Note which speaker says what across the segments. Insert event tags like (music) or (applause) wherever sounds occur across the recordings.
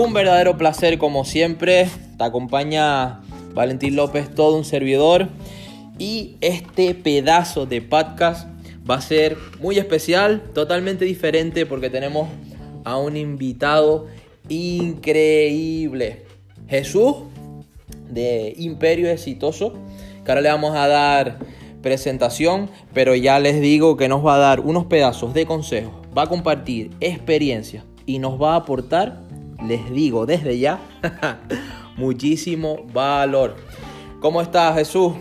Speaker 1: Un verdadero placer como siempre. Te acompaña Valentín López, todo un servidor. Y este pedazo de podcast va a ser muy especial, totalmente diferente porque tenemos a un invitado increíble. Jesús de Imperio Exitoso, que ahora le vamos a dar presentación, pero ya les digo que nos va a dar unos pedazos de consejos, va a compartir experiencia y nos va a aportar, les digo desde ya, (laughs) muchísimo valor. ¿Cómo estás Jesús?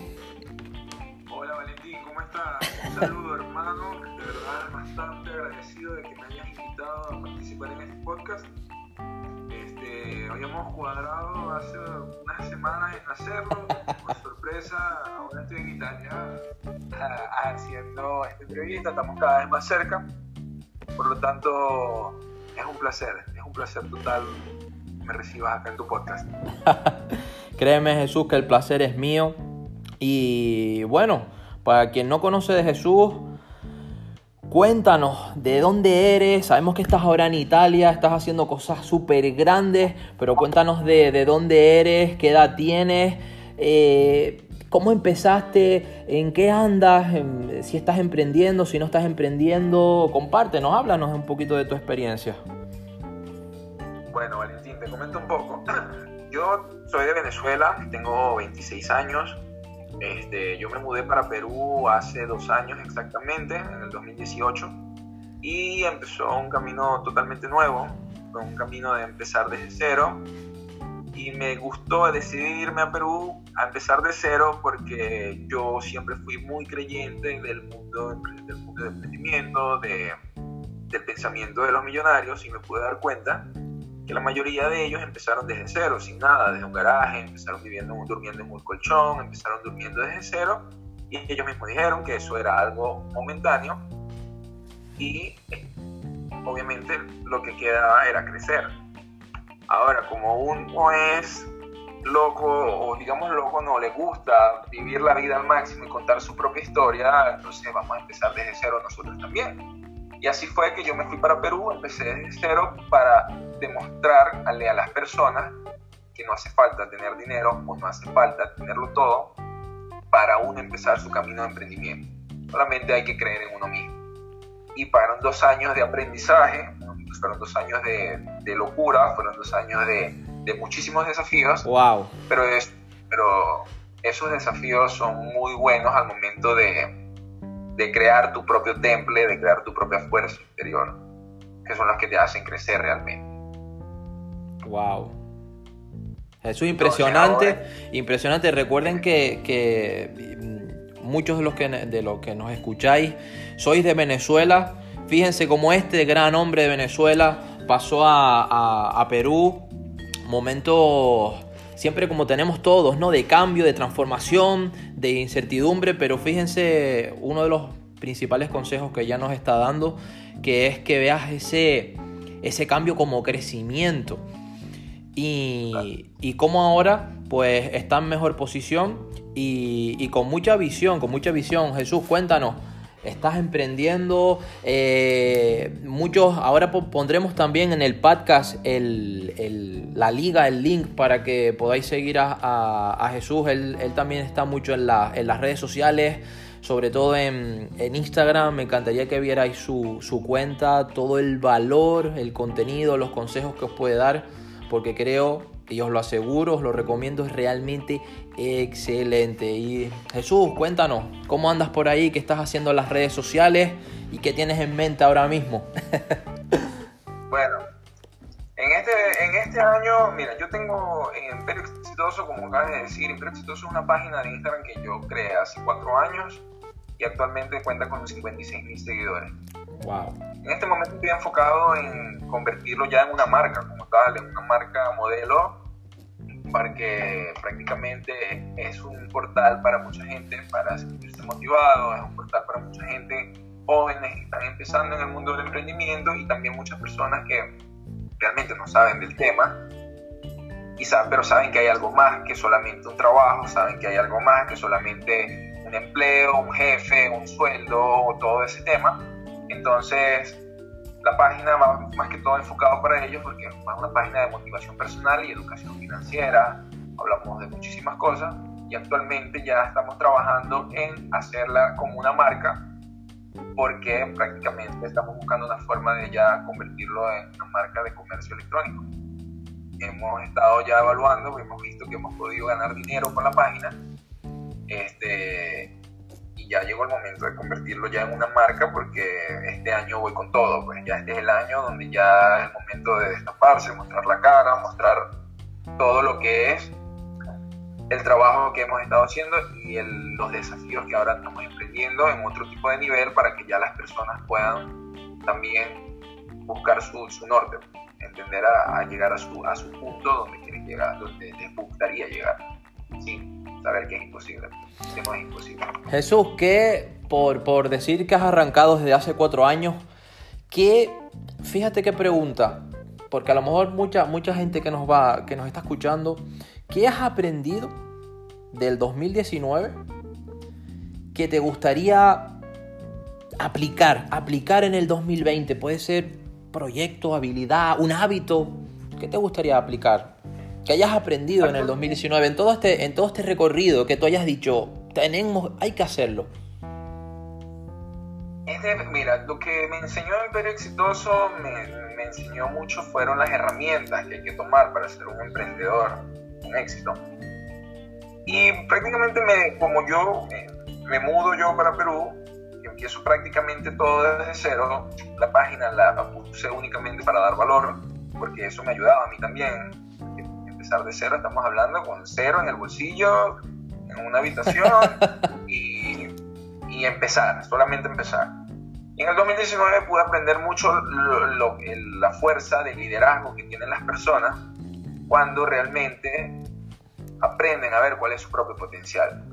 Speaker 2: Hola Valentín, ¿cómo estás? Un saludo (laughs) hermano, de verdad bastante agradecido de que me hayas invitado a participar en este podcast. Este, habíamos cuadrado hace unas semanas en hacerlo, por sorpresa, ahora estoy en Italia (laughs) haciendo esta entrevista, estamos cada vez más cerca, por lo tanto es un placer, un placer total me recibas acá en tu podcast. (laughs)
Speaker 1: Créeme Jesús que el placer es mío. Y bueno, para quien no conoce de Jesús, cuéntanos de dónde eres. Sabemos que estás ahora en Italia, estás haciendo cosas súper grandes, pero cuéntanos de, de, dónde eres, qué edad tienes. Eh, ¿Cómo empezaste? ¿En qué andas? Si estás emprendiendo, si no estás emprendiendo, compártenos, háblanos un poquito de tu experiencia.
Speaker 2: Bueno, Valentín, te comento un poco. (clears throat) Yo soy de Venezuela, tengo 26 años. Este, yo me mudé para Perú hace dos años exactamente, en el 2018, y empezó un camino totalmente nuevo, un camino de empezar desde cero, y me gustó decidir irme a Perú a empezar de cero porque yo siempre fui muy creyente del mundo, del mundo del emprendimiento, de, del pensamiento de los millonarios y me pude dar cuenta que la mayoría de ellos empezaron desde cero, sin nada, desde un garaje, empezaron viviendo, durmiendo en un colchón, empezaron durmiendo desde cero y ellos mismos dijeron que eso era algo momentáneo y obviamente lo que quedaba era crecer Ahora, como uno es loco, o digamos loco, no le gusta vivir la vida al máximo y contar su propia historia, entonces vamos a empezar desde cero nosotros también. Y así fue que yo me fui para Perú, empecé desde cero para demostrarle a las personas que no hace falta tener dinero o no hace falta tenerlo todo para uno empezar su camino de emprendimiento. Solamente hay que creer en uno mismo. Y fueron dos años de aprendizaje, fueron dos años de, de locura, fueron dos años de, de, muchísimos desafíos.
Speaker 1: Wow.
Speaker 2: Pero, es, pero esos desafíos son muy buenos al momento de, de crear tu propio temple, de crear tu propia fuerza interior, que son las que te hacen crecer realmente.
Speaker 1: Wow. Eso es impresionante, impresionante. Recuerden que, que muchos de los que, de los que nos escucháis sois de Venezuela Fíjense cómo este gran hombre de Venezuela pasó a, Perú, momentos siempre como tenemos todos, ¿no? De cambio, de transformación, de incertidumbre, pero fíjense uno de los principales consejos que ya nos está dando, que es que veas ese, ese cambio como crecimiento. Y, y cómo ahora pues está en mejor posición y, y con mucha visión, con mucha visión. Jesús, cuéntanos, estás emprendiendo. Eh, muchos, ahora pondremos también en el podcast la liga, el link para que podáis seguir a, Jesús. Él, también está mucho en, las redes sociales, sobre todo en, Instagram. Me encantaría que vierais su, su cuenta, todo el valor, el contenido, los consejos que os puede dar, porque creo y os lo aseguro, os lo recomiendo, es realmente excelente. Y Jesús, cuéntanos, ¿cómo andas por ahí? ¿Qué estás haciendo en las redes sociales? ¿Y qué tienes en mente ahora mismo? (laughs)
Speaker 2: bueno, en este, en este año, mira, yo tengo en Imperio Exitoso, como acabas de decir, Imperio Exitoso es una página de Instagram que yo creé hace cuatro años y actualmente cuenta con 56 mil seguidores.
Speaker 1: Wow.
Speaker 2: En este momento estoy enfocado en convertirlo ya en una marca como tal, en una marca modelo, porque prácticamente es un portal para mucha gente para sentirse motivado, es un portal para mucha gente jóvenes que están empezando en el mundo del emprendimiento y también muchas personas que realmente no saben del tema, y saben, pero saben que hay algo más que solamente un trabajo, saben que hay algo más que solamente un empleo, un jefe, un sueldo todo ese tema. Entonces, la página va más que todo enfocado para ellos porque es una página de motivación personal y educación financiera, hablamos de muchísimas cosas y actualmente ya estamos trabajando en hacerla como una marca porque prácticamente estamos buscando una forma de ya convertirlo en una marca de comercio electrónico. Hemos estado ya evaluando, hemos visto que hemos podido ganar dinero con la página este, ya llegó el momento de convertirlo ya en una marca porque este año voy con todo, pues. Ya este es el año donde ya es el momento de destaparse, mostrar la cara, mostrar todo lo que es el trabajo que hemos estado haciendo y los desafíos que ahora estamos emprendiendo en otro tipo de nivel para que ya las personas puedan también buscar su, su norte, entender a, llegar a su, a su punto donde quieren llegar, donde les gustaría llegar, saber que es imposible.
Speaker 1: Jesús, que por, por decir que has arrancado desde hace cuatro años, que, fíjate qué pregunta, porque a lo mejor mucha, mucha gente que nos, va, que nos está escuchando ¿Qué has aprendido del 2019 que te gustaría aplicar, aplicar en el 2020? Puede ser proyecto, habilidad, un hábito. ¿Qué te gustaría aplicar? Que hayas aprendido en el 2019, en todo este, en todo este recorrido, que tú hayas dicho, tenemos, hay que hacerlo.
Speaker 2: mira, lo que me enseñó Imperio Exitoso me, me enseñó mucho fueron las herramientas que hay que tomar para ser un emprendedor éxito. Y prácticamente me, como yo me mudo yo para Perú, empiezo prácticamente todo desde cero, la página la puse únicamente para dar valor, porque eso me ayudaba a mí también. Empezar de cero, estamos hablando con cero en el bolsillo, en una habitación (laughs) y, y empezar, solamente empezar. Y en el 2019 pude aprender mucho lo, la fuerza de liderazgo que tienen las personas cuando realmente aprenden a ver cuál es su propio potencial.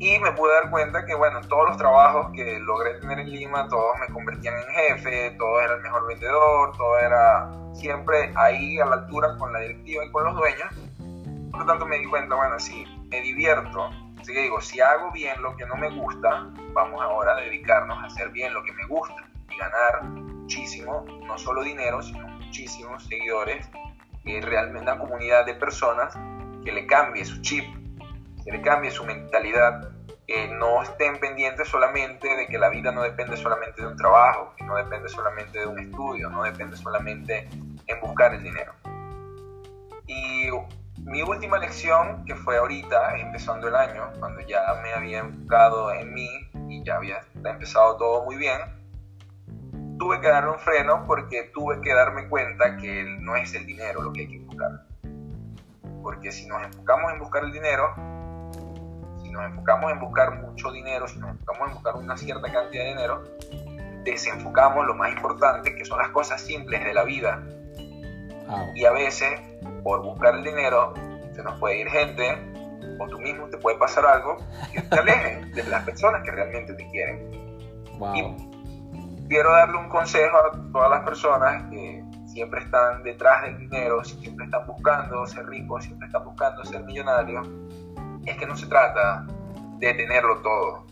Speaker 2: Y me pude dar cuenta que, bueno, todos los trabajos que logré tener en Lima, todos me convertían en jefe, todo era el mejor vendedor, todo era siempre ahí a la altura con la directiva y con los dueños. Por lo tanto me di cuenta, bueno, si me divierto, así que digo, si hago bien lo que no me gusta, vamos ahora a dedicarnos a hacer bien lo que me gusta y ganar muchísimo, no solo dinero, sino muchísimos seguidores y realmente una comunidad de personas que le cambie su chip, le cambie su mentalidad, que no estén pendientes solamente de que la vida no depende solamente de un trabajo, que no depende solamente de un estudio, no depende solamente en buscar el dinero. Y mi última lección, que fue ahorita, empezando el año, cuando ya me había enfocado en mí y ya había empezado todo muy bien, tuve que darle un freno porque tuve que darme cuenta que no es el dinero lo que hay que buscar porque si nos enfocamos en buscar el dinero, si nos enfocamos en buscar mucho dinero, si nos enfocamos en buscar una cierta cantidad de dinero, desenfocamos lo más importante, que son las cosas simples de la vida. Ah. Y a veces, por buscar el dinero, se nos puede ir gente, o tú mismo te puede pasar algo que te aleje (laughs) de las personas que realmente te quieren. Y quiero darle un consejo a todas las personas que siempre están detrás del dinero, siempre están buscando ser ricos, siempre están buscando ser millonarios, es que no se trata de tenerlo todo.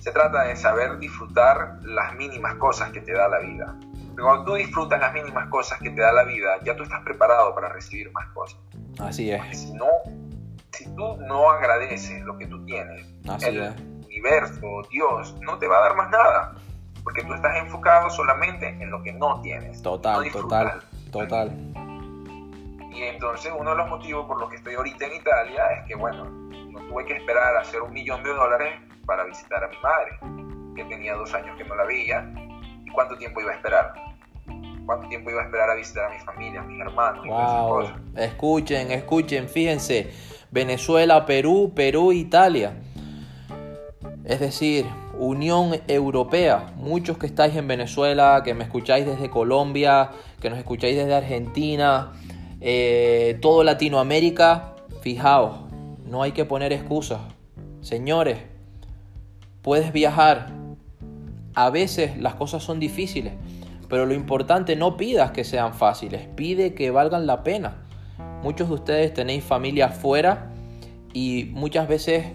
Speaker 2: Se trata de saber disfrutar las mínimas cosas que te da la vida. cuando tú disfrutas las mínimas cosas que te da la vida, ya tú estás preparado para recibir más cosas.
Speaker 1: Así es.
Speaker 2: si no, si tú no agradeces lo que tú tienes, el universo, Dios, no te va a dar más nada porque tú estás enfocado solamente en lo que no tienes.
Speaker 1: Total, total, total.
Speaker 2: Y entonces uno de los motivos por los que estoy ahorita en Italia es que, bueno, no tuve que esperar a hacer un millón de dólares para visitar a mi madre, que tenía dos años que no la veía. ¿Y cuánto tiempo iba a esperar? ¿Cuánto tiempo iba a esperar a visitar a mi familia, a mis hermanos?
Speaker 1: Wow. Escuchen, escuchen, fíjense. Venezuela, Perú, Perú, Italia. Es decir, Unión Europea. Muchos que estáis en Venezuela, que me escucháis desde Colombia, que nos escucháis desde Argentina, eh, todo Latinoamérica, fijaos, no hay que poner excusas. Señores, puedes viajar. A veces las cosas son difíciles, pero lo importante no pidas que sean fáciles, pide que valgan la pena. Muchos de ustedes tenéis familia afuera y muchas veces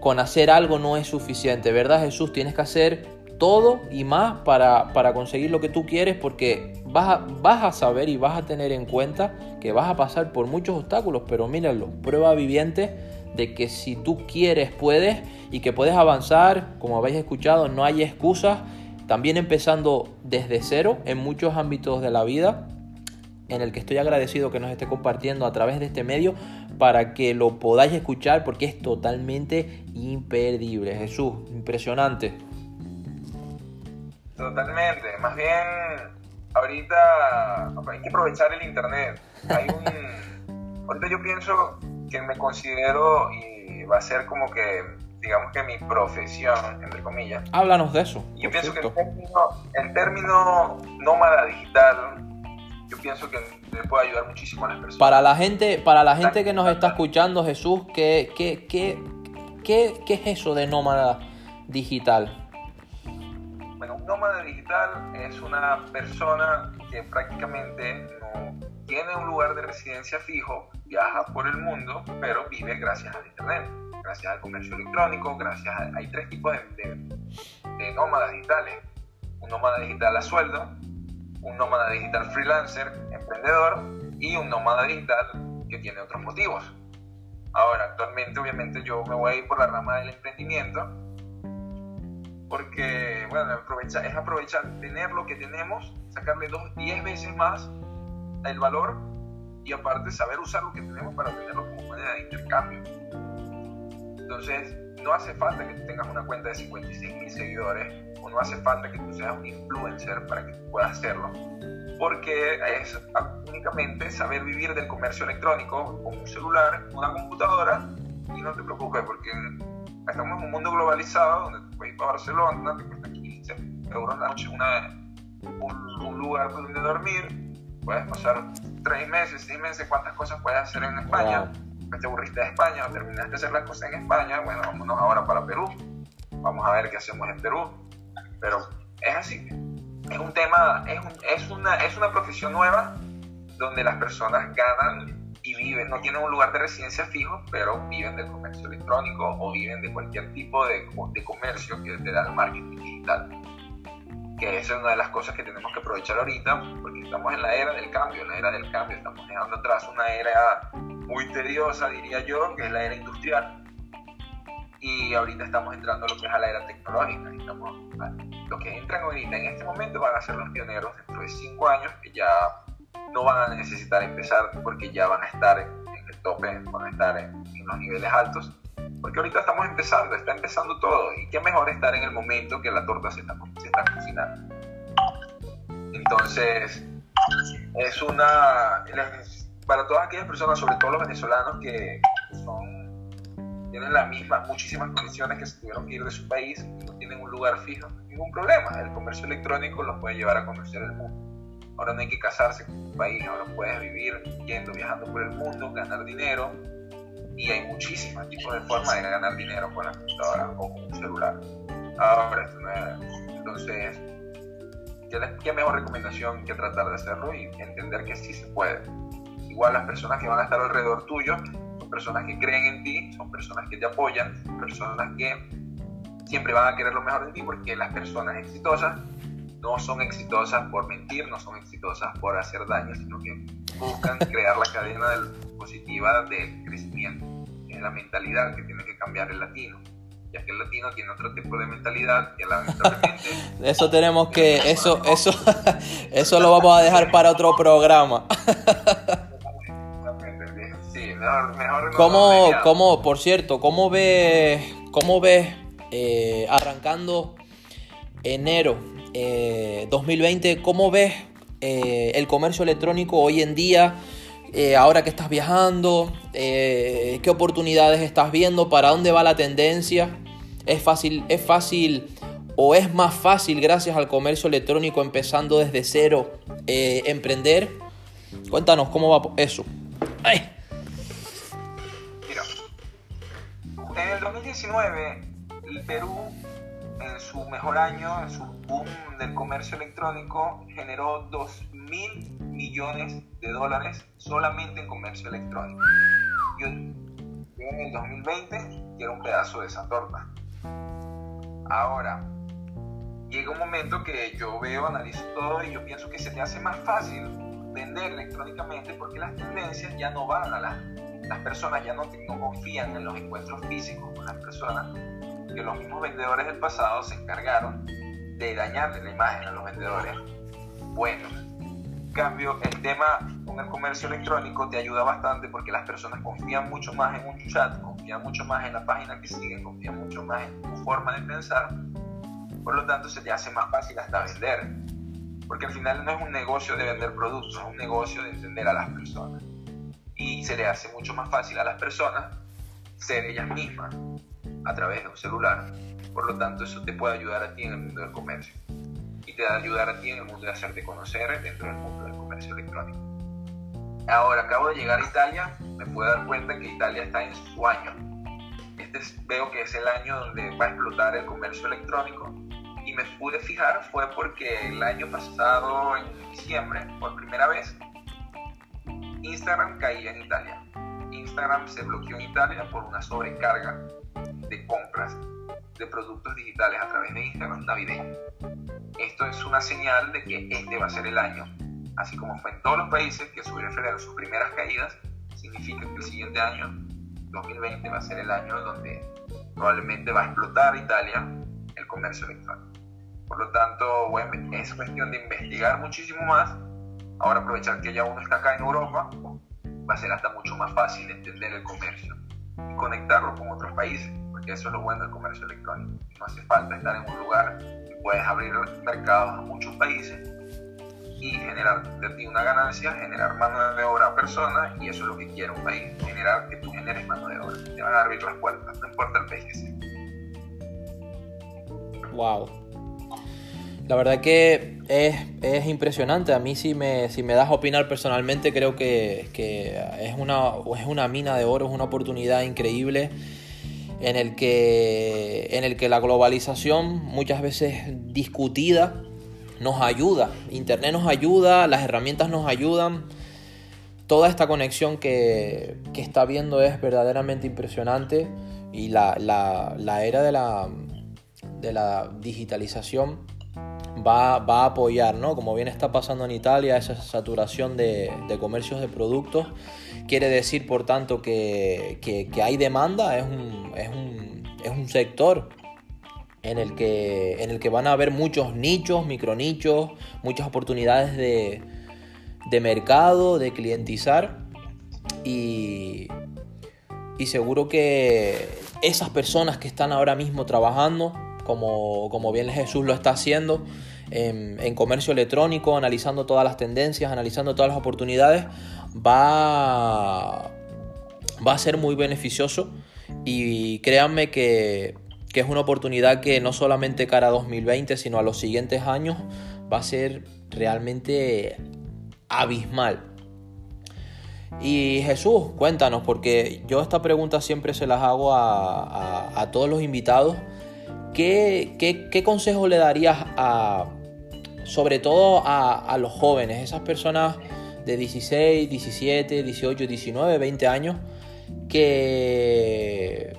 Speaker 1: con hacer algo no es suficiente, ¿verdad Jesús? Tienes que hacer todo y más para, para conseguir lo que tú quieres porque vas a, vas a saber y vas a tener en cuenta que vas a pasar por muchos obstáculos, pero míralo, prueba viviente de que si tú quieres puedes y que puedes avanzar, como habéis escuchado, no hay excusas, también empezando desde cero en muchos ámbitos de la vida en el que estoy agradecido que nos esté compartiendo a través de este medio para que lo podáis escuchar porque es totalmente imperdible. Jesús, impresionante.
Speaker 2: Totalmente, más bien ahorita hay que aprovechar el internet. Hay un (laughs) ahorita yo pienso que me considero y va a ser como que digamos que mi profesión, entre comillas.
Speaker 1: Háblanos de eso.
Speaker 2: Yo pienso que el término, el término nómada digital yo pienso que le puede ayudar muchísimo a las personas.
Speaker 1: Para la gente, para la gente que nos está escuchando, Jesús, ¿qué, qué, qué, qué, qué es eso de nómada digital?
Speaker 2: Un nómada digital es una persona que prácticamente no tiene un lugar de residencia fijo, viaja por el mundo, pero vive gracias al Internet, gracias al comercio electrónico, gracias a... Hay tres tipos de, de, de nómadas digitales. Un nómada digital a sueldo, un nómada digital freelancer, emprendedor y un nómada digital que tiene otros motivos. Ahora, actualmente obviamente yo me voy a ir por la rama del emprendimiento porque, bueno, aprovecha, es aprovechar, tener lo que tenemos, sacarle dos, diez veces más el valor y aparte saber usar lo que tenemos para tenerlo como moneda de intercambio. Entonces, no hace falta que tú tengas una cuenta de 56 mil seguidores o no hace falta que tú seas un influencer para que tú puedas hacerlo, porque es únicamente saber vivir del comercio electrónico con un celular, una computadora y no te preocupes porque estamos en un mundo globalizado donde puedes ir para Barcelona, te cuesta 15 euros la noche un, lugar donde dormir, puedes pasar 3 meses, 6 meses, cuántas cosas puedes hacer en España. Pues te aburriste de España o terminaste de hacer las cosas en España, bueno, vámonos ahora para Perú. Vamos a ver qué hacemos en Perú pero es así. Es un tema, es, es, una, es una profesión nueva donde las personas ganan y viven, no tienen un lugar de residencia fijo, pero viven del comercio electrónico o viven de cualquier tipo de, de comercio que te da el marketing digital. Que esa es una de las cosas que tenemos que aprovechar ahorita, porque estamos en la era del cambio, en la era del cambio, estamos dejando atrás una era muy tediosa, diría yo, que es la era industrial y ahorita estamos entrando a lo que es a la era tecnológica. Estamos, los que entran ahorita en este momento van a ser los pioneros dentro de cinco años que ya no van a necesitar empezar porque ya van a estar en el tope, van a estar en, los niveles altos. Porque ahorita estamos empezando, está empezando todo. Y qué mejor estar en el momento que la torta se está, se está cocinando. Entonces, es una. Para todas aquellas personas, sobre todo los venezolanos que tienen las mismas, muchísimas condiciones que se tuvieron que ir de su país no tienen un lugar fijo, ningún problema. El comercio electrónico los puede llevar a conocer el mundo. Ahora no hay que casarse con un país, ahora puedes vivir yendo, viajando por el mundo, ganar dinero. Y hay muchísimos tipos de formas de ganar dinero con la computadora o con un celular. Ahora, entonces, ¿qué mejor recomendación que tratar de hacerlo y entender que sí se puede? Igual las personas que van a estar alrededor tuyo personas que creen en ti, son personas que te apoyan, personas que siempre van a querer lo mejor de ti porque las personas exitosas no son exitosas por mentir, no son exitosas por hacer daño, sino que buscan (laughs) crear la cadena positiva del crecimiento. Es la mentalidad que tiene que cambiar el latino, ya que el latino tiene otro tipo de mentalidad que lamentablemente... (laughs)
Speaker 1: eso tenemos que, eso, eso, (laughs) eso lo vamos a dejar para otro programa. ¿Cómo, por cierto, cómo ves, cómo ves eh, arrancando enero 2020, eh, cómo ves eh, el comercio electrónico hoy en día? ahora que estás viajando, qué oportunidades estás viendo, para dónde va la tendencia. Es fácil, es fácil o es más fácil gracias al comercio electrónico empezando desde cero emprender. Cuéntanos cómo va eso. Ay.
Speaker 2: En el 2019, el Perú, en su mejor año, en su boom del comercio electrónico, generó 2 mil millones de dólares solamente en comercio electrónico. Yo, en el 2020 quiero un pedazo de esa torta. Ahora, llega un momento que yo veo, analizo todo y yo pienso que se te hace más fácil vender electrónicamente porque las tendencias ya no van a las, personas, ya no confían en los encuentros físicos con las personas, que los mismos vendedores del pasado se encargaron de dañarle la imagen a los vendedores bueno En cambio, el tema con el comercio electrónico te ayuda bastante porque las personas confían mucho más en un chat, confían mucho más en la página que siguen, confían mucho más en tu forma de pensar. Por lo tanto, se te hace más fácil hasta vender. Porque al final no es un negocio de vender productos, es un negocio de entender a las personas. Y se le hace mucho más fácil a las personas ser ellas mismas a través de un celular. Por lo tanto, eso te puede ayudar a ti en el mundo del comercio y te va a ayudar a ti en el mundo de hacerte conocer dentro del mundo del comercio electrónico. Ahora, acabo de llegar a Italia, me puedo dar cuenta que Italia está en su año. Este veo que es el año donde va a explotar el comercio electrónico y me pude fijar fue porque el año pasado, en diciembre, por primera vez, Instagram caía en Italia. Instagram se bloqueó en Italia por una sobrecarga de compras de productos digitales a través de Instagram navideño. Esto es una señal de que este va a ser el año. Así como fue en todos los países que sufrieron sus primeras caídas, significa que el siguiente año, 2020, va a ser el año donde probablemente va a explotar Italia el comercio electrónico. Por lo tanto, bueno, es cuestión de investigar muchísimo más. Ahora aprovechar que ya uno está acá en Europa, va a ser hasta mucho más fácil entender el comercio y conectarlo con otros países, porque eso es lo bueno del comercio electrónico. No hace falta estar en un lugar puedes abrir mercados a muchos países y generar de ti una ganancia, generar mano de obra a personas y eso es lo que quiere un país, generar que tú generes mano de obra. Te van a abrir las puertas, no importa el país que sea.
Speaker 1: Wow. La verdad que es, es, impresionante. A mí si me, si me das a opinar personalmente creo que, que es, una, es una mina de oro, es una oportunidad increíble en el que, en el que la globalización, muchas veces discutida, nos ayuda. Internet nos ayuda, las herramientas nos ayudan. Toda esta conexión que, está viendo es verdaderamente impresionante y la, era de la, de la digitalización va, a apoyar, ¿no? Como bien está pasando en Italia, esa saturación de, de comercios de productos Quiere decir, por tanto, que, hay demanda, es un, es, un, es un, sector en el, que, en el que van a haber muchos nichos, micronichos, muchas oportunidades de, de mercado, de clientizar y, y seguro que esas personas que están ahora mismo trabajando, como, como bien Jesús lo está haciendo, en, comercio electrónico, analizando todas las tendencias, analizando todas las oportunidades, va, va a ser muy beneficioso y créanme que, es una oportunidad que no solamente cara a 2020, sino a los siguientes años va a ser realmente abismal. Y Jesús, cuéntanos, porque yo esta pregunta siempre se las hago a, todos los invitados. ¿Qué, qué, qué consejo le darías a, sobre todo a, los jóvenes, esas personas de 16, 17, 18, 19, 20 años, que,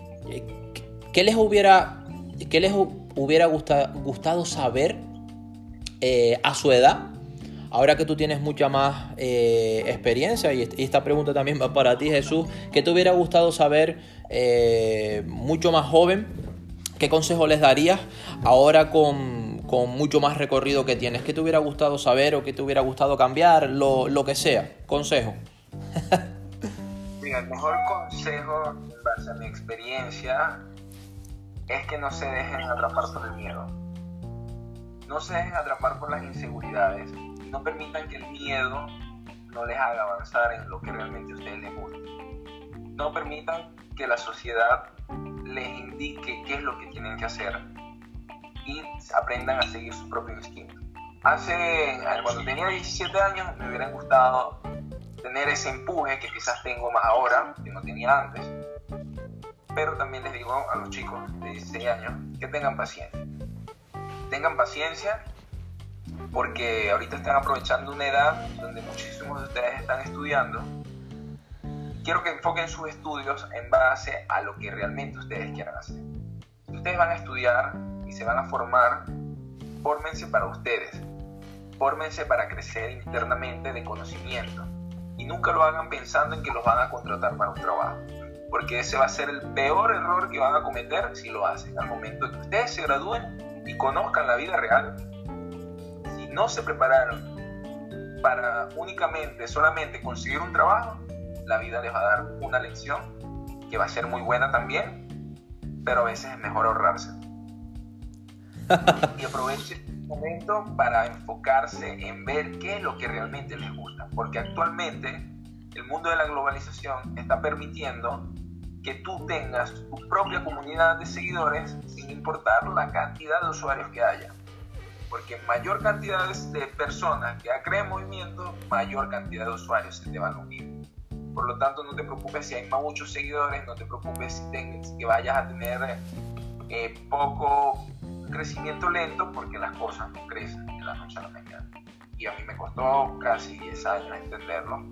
Speaker 1: que les hubiera, que les hubiera gustado saber eh, a su edad, ahora que tú tienes mucha más eh, experiencia, y esta pregunta también va para ti Jesús, ¿qué te hubiera gustado saber eh, mucho más joven? ¿Qué consejo les darías ahora con con mucho más recorrido que tienes. ¿Qué te hubiera gustado saber o qué te hubiera gustado cambiar? Lo, lo que sea. Consejo. (laughs)
Speaker 2: Mira, el mejor consejo, en base a mi experiencia, es que no se dejen atrapar por el miedo. No se dejen atrapar por las inseguridades. No permitan que el miedo no les haga avanzar en lo que realmente a ustedes les gusta. No permitan que la sociedad les indique qué es lo que tienen que hacer y aprendan a seguir su propio instinto. Hace, cuando tenía 17 años, me hubiera gustado tener ese empuje que quizás tengo más ahora, que no tenía antes. Pero también les digo a los chicos de 16 años que tengan paciencia. Tengan paciencia porque ahorita están aprovechando una edad donde muchísimos de ustedes están estudiando. Quiero que enfoquen sus estudios en base a lo que realmente ustedes quieran hacer. Si ustedes van a estudiar se van a formar, fórmense para ustedes, fórmense para crecer internamente de conocimiento y nunca lo hagan pensando en que los van a contratar para un trabajo, porque ese va a ser el peor error que van a cometer si lo hacen. Al momento que ustedes se gradúen y conozcan la vida real, si no se prepararon para únicamente, solamente conseguir un trabajo, la vida les va a dar una lección que va a ser muy buena también, pero a veces es mejor ahorrarse. (laughs) y aproveche este momento para enfocarse en ver qué es lo que realmente les gusta, porque actualmente el mundo de la globalización está permitiendo que tú tengas tu propia comunidad de seguidores sin importar la cantidad de usuarios que haya. Porque mayor cantidad de personas que creen movimiento, mayor cantidad de usuarios se te van a unir. Por lo tanto, no te preocupes si hay muchos seguidores, no te preocupes si, que vayas a tener eh, poco crecimiento lento, porque las cosas no crecen en la noche a la mañana. Y a mí me costó casi 10 años entenderlo.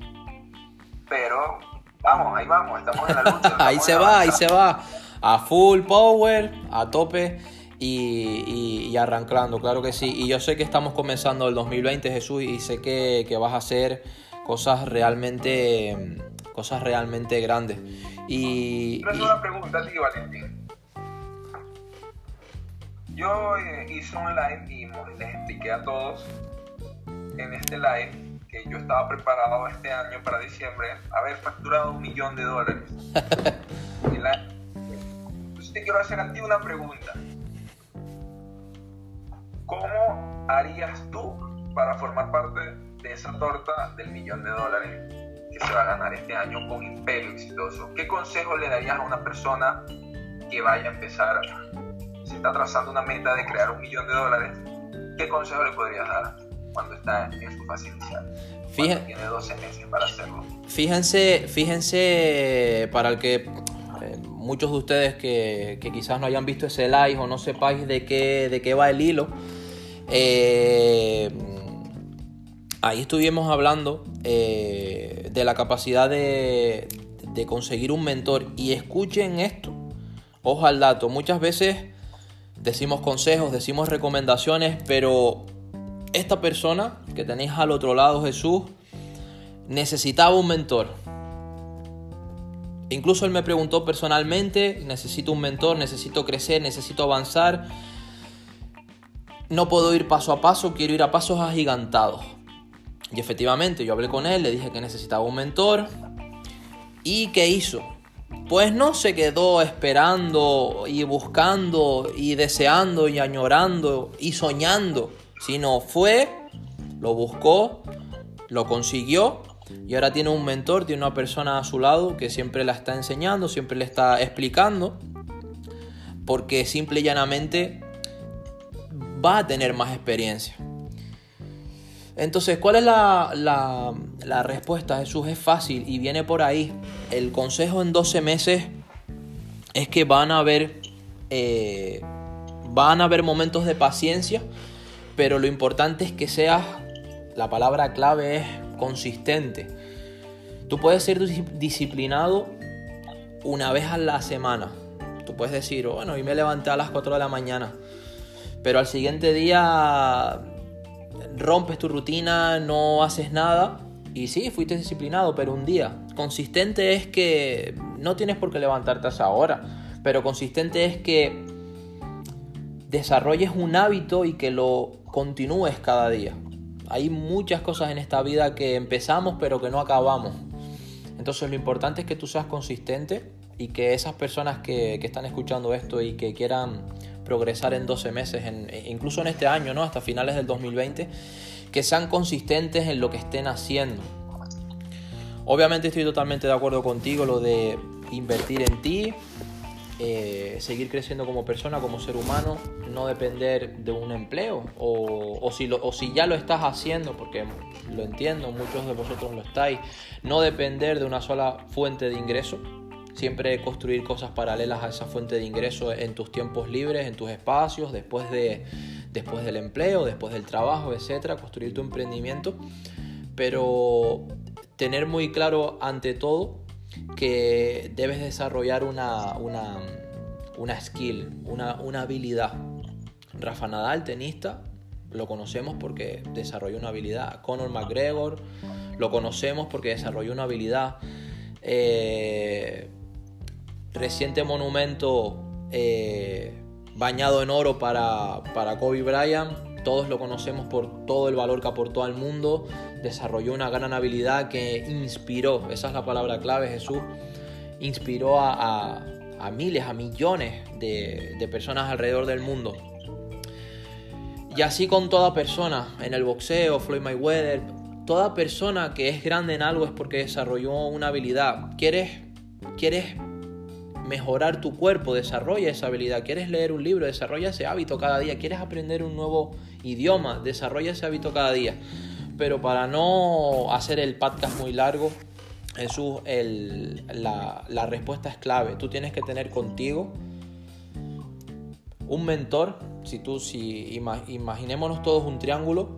Speaker 2: Pero vamos, ahí vamos, estamos en la lucha. (laughs)
Speaker 1: ahí se va, ahí se va. A full power, a tope. Y, y, arrancando, claro que sí. Y yo sé que estamos comenzando el 2020, Jesús, y sé que, que vas a hacer cosas realmente cosas realmente grandes. Y,
Speaker 2: Pero una pregunta a ti, Valentín. Yo eh, hice un live y les expliqué a todos en este live que yo estaba preparado este año para diciembre haber facturado un millón de dólares. (laughs) Entonces te quiero hacer a ti una pregunta. ¿Cómo harías tú para formar parte de esa torta del millón de dólares que se va a ganar este año con Imperio Exitoso. ¿Qué consejo le darías a una persona que vaya a empezar, está trazando una meta de crear un millón de dólares, qué consejo le podrías dar cuando está en su fase inicial? Tiene 12 meses para hacerlo.
Speaker 1: Fíjense, fíjense para el que eh, muchos de ustedes que, que, quizás no hayan visto ese live o no sepáis de qué, de qué va el hilo. Eh, ahí estuvimos hablando eh, de la capacidad de, conseguir un mentor. Y escuchen esto, ojo al dato, muchas veces decimos consejos, decimos recomendaciones, pero esta persona que tenéis al otro lado, Jesús, necesitaba un mentor. Incluso él me preguntó personalmente, necesito un mentor, necesito crecer, necesito avanzar. No puedo ir paso a paso, quiero ir a pasos agigantados. Y efectivamente, yo hablé con él, le dije que necesitaba un mentor. ¿Y qué hizo? Pues no se quedó esperando y buscando y deseando y añorando y soñando, sino fue, lo buscó, lo consiguió y ahora tiene un mentor, tiene una persona a su lado que siempre la está enseñando, siempre le está explicando, porque simple y llanamente va a tener más experiencia. Entonces, ¿cuál es la, respuesta, Jesús? Es fácil y viene por ahí. El consejo en 12 meses es que van a haber, eh, van a haber momentos de paciencia, pero lo importante es que seas, la palabra clave es consistente. Tú puedes ser disciplinado una vez a la semana. Tú puedes decir, bueno, y me levanté a las 4 de la mañana, pero al siguiente día rompes tu rutina, no haces nada. Y sí, fuiste disciplinado, pero un día. Consistente es que no tienes por qué levantarte a esa hora, pero consistente es que desarrolles un hábito y que lo continúes cada día. Hay muchas cosas en esta vida que empezamos pero que no acabamos. Entonces lo importante es que tú seas consistente y que esas personas que, que están escuchando esto y que quieran progresar en 12 meses, e incluso en este año, ¿no? hasta finales del 2020, que sean consistentes en lo que estén haciendo. Obviamente estoy totalmente de acuerdo contigo lo de invertir en ti, eh, seguir creciendo como persona, como ser humano, no depender de un empleo o, o, si o si ya lo estás haciendo, porque lo entiendo, muchos de vosotros lo estáis, no depender de una sola fuente de ingreso, Siempre construir cosas paralelas a esa fuente de ingreso en tus tiempos libres, en tus espacios, después, de, después del empleo, después del trabajo, etcétera, construir tu emprendimiento. Pero tener muy claro ante todo que debes desarrollar una, una, skill, una, una habilidad. Rafa Nadal, tenista, lo conocemos porque desarrolló una habilidad. Conor McGregor lo conocemos porque desarrolló una habilidad. Eh, reciente monumento eh, bañado en oro para, para Kobe Bryant. Todos lo conocemos por todo el valor que aportó al mundo. Desarrolló una gran habilidad que inspiró, esa es la palabra clave, Jesús, inspiró a, miles, a millones de, de personas alrededor del mundo. Y así con toda persona, en el boxeo, Floyd Mayweather, toda persona que es grande en algo es porque desarrolló una habilidad. ¿Quieres, quieres mejorar tu cuerpo? Desarrolla esa habilidad. ¿Quieres leer un libro? Desarrolla ese hábito cada día. ¿Quieres aprender un nuevo idioma? Desarrolla ese hábito cada día. Pero para no hacer el podcast muy largo, Jesús, la, la respuesta es clave. Tú tienes que tener contigo un mentor. Si tú, si imaginémonos todos un triángulo,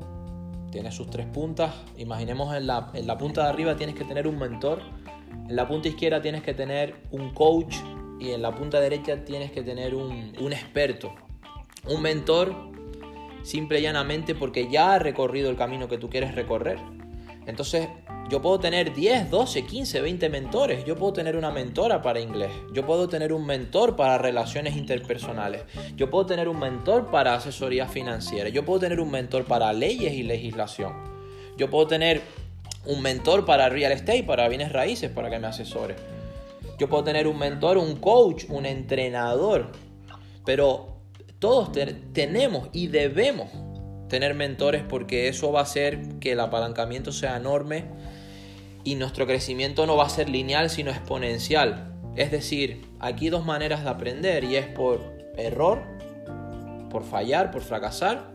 Speaker 1: tiene sus tres puntas. Imaginemos en la, en la punta de arriba tienes que tener un mentor. En la punta izquierda tienes que tener un coach. Y en la punta derecha tienes que tener un, experto. Un mentor, simple y llanamente porque ya ha recorrido el camino que tú quieres recorrer. Entonces, yo puedo tener 10, 12, 15, 20 mentores. Yo puedo tener una mentora para inglés. Yo puedo tener un mentor para relaciones interpersonales. Yo puedo tener un mentor para asesoría financiera. Yo puedo tener un mentor para leyes y legislación. Yo puedo tener un mentor para real estate, para bienes raíces, para que me asesore. Yo puedo tener un mentor, un coach, un entrenador. Pero todos tenemos y debemos tener mentores porque eso va a hacer que el apalancamiento sea enorme y nuestro crecimiento no va a ser lineal sino exponencial. Es decir, aquí dos maneras de aprender y es por error, por fallar, por fracasar,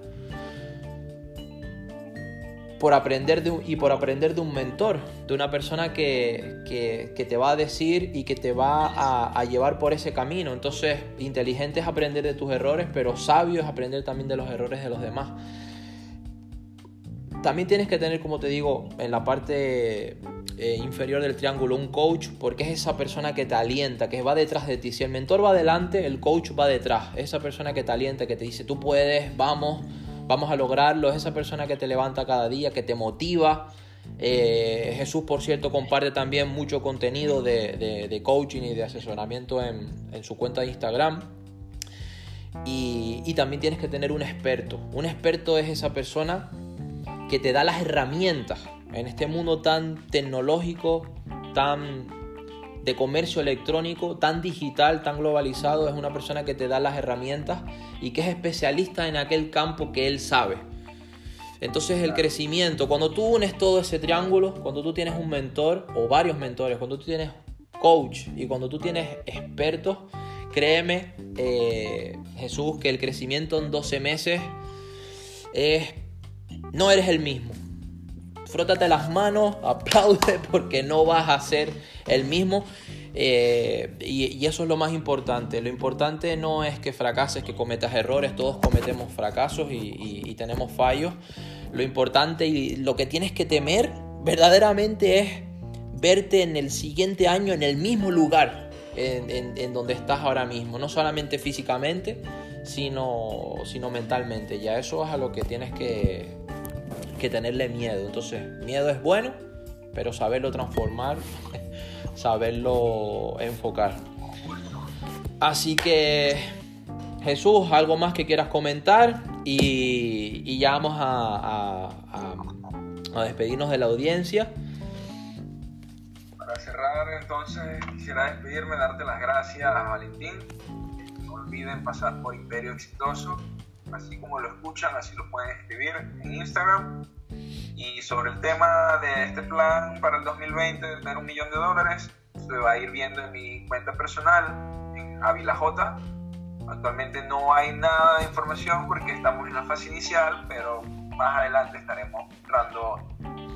Speaker 1: por aprender de y por aprender de un mentor, de una persona que, te va a decir y que te va a, llevar por ese camino. Entonces, inteligente es aprender de tus errores, pero sabio es aprender también de los errores de los demás. También tienes que tener, como te digo, en la parte eh, inferior del triángulo un coach, porque es esa persona que te alienta, que va detrás de ti. Si el mentor va adelante, el coach va detrás. Es esa persona que te alienta, que te dice, tú puedes, vamos, vamos a lograrlo. Es esa persona que te levanta cada día, que te motiva. Eh, Jesús, por cierto, comparte también mucho contenido de, coaching y de asesoramiento en, su cuenta de Instagram. Y, y también tienes que tener un experto. Un experto es esa persona que te da las herramientas en este mundo tan tecnológico, tan de comercio electrónico, tan digital, tan globalizado, es una persona que te da las herramientas y que es especialista en aquel campo que él sabe. Entonces el crecimiento, cuando tú unes todo ese triángulo, cuando tú tienes un mentor o varios mentores, cuando tú tienes coach y cuando tú tienes expertos, créeme, eh, Jesús, que el crecimiento en 12 meses es no eres el mismo. Frótate las manos, (laughs) aplaude porque no vas a ser el mismo. Eh, y, eso es lo más importante. Lo importante no es que fracases, que cometas errores. Todos cometemos fracasos y, tenemos fallos. Lo importante y lo que tienes que temer verdaderamente es verte en el siguiente año en el mismo lugar en, donde estás ahora mismo. No solamente físicamente, sino, sino mentalmente. Ya eso es a lo que tienes que, que tenerle miedo. Entonces, miedo es bueno, pero saberlo transformar, (laughs) saberlo enfocar. Así que, Jesús, algo más que quieras comentar y, ya vamos a, a, despedirnos de la audiencia.
Speaker 2: Para cerrar, entonces, quisiera despedirme, darte las gracias a Valentín. No olviden pasar por Imperio Exitoso así como lo escuchan, así lo pueden escribir en Instagram. Y sobre el tema de este plan para el 2020 de tener un millón de dólares, se va a ir viendo en mi cuenta personal, en Avila J. Actualmente no hay nada de información porque estamos en la fase inicial, pero más adelante estaremos mostrando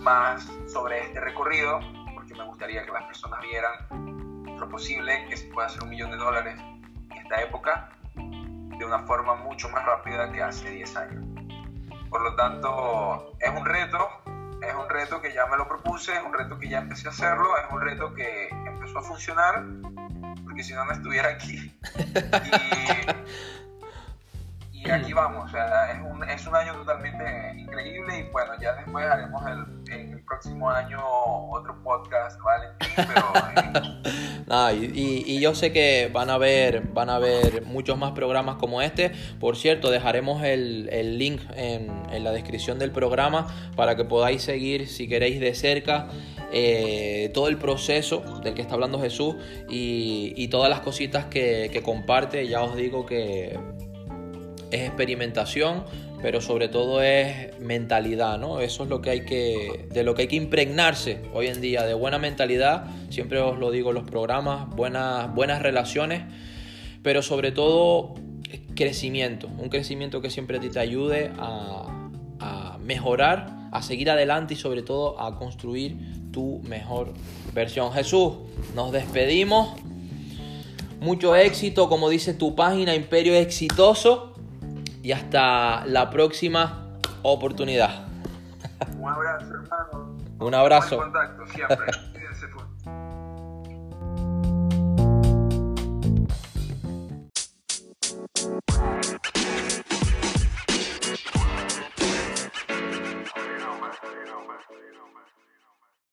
Speaker 2: más sobre este recorrido, porque me gustaría que las personas vieran lo posible que se pueda hacer un millón de dólares en esta época de una forma mucho más rápida que hace 10 años. Por lo tanto, es un reto, es un reto que ya me lo propuse, es un reto que ya empecé a hacerlo, es un reto que empezó a funcionar, porque si no, no estuviera aquí. (laughs) Y, aquí vamos, es, un, es un año totalmente después haremos el, en el próximo año otro podcast, Valentín, pero... (laughs)
Speaker 1: Eh, y, yo sé que van a ver van a ver muchos más programas como este. Por cierto, dejaremos el, el link en, en, la descripción del programa para que podáis seguir, si queréis, de cerca eh, todo el proceso del que está hablando Jesús y, y todas las cositas que, que comparte. Ya os digo que es experimentación, pero sobre todo es mentalidad, ¿no? Eso es lo que hay que, de lo que hay que impregnarse hoy en día, de buena mentalidad, siempre os lo digo los programas, buenas, buenas relaciones, pero sobre todo crecimiento, un crecimiento que siempre te ayude a, a mejorar, a seguir adelante y sobre todo a construir tu mejor versión. Jesús, nos despedimos. Mucho éxito, como dice tu página, Imperio Exitoso y hasta la próxima oportunidad.
Speaker 2: Un abrazo, hermano.
Speaker 1: Un abrazo.
Speaker 2: contacto siempre. (laughs)